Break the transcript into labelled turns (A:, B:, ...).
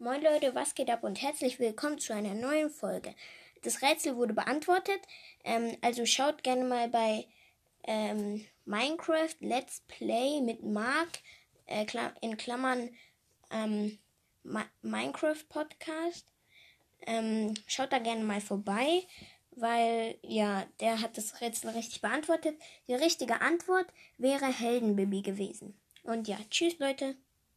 A: Moin Leute, was geht ab und herzlich willkommen zu einer neuen Folge. Das Rätsel wurde beantwortet, ähm, also schaut gerne mal bei ähm, Minecraft Let's Play mit Mark äh, in Klammern ähm, Minecraft Podcast. Ähm, schaut da gerne mal vorbei, weil ja, der hat das Rätsel richtig beantwortet. Die richtige Antwort wäre Heldenbaby gewesen. Und ja, tschüss Leute.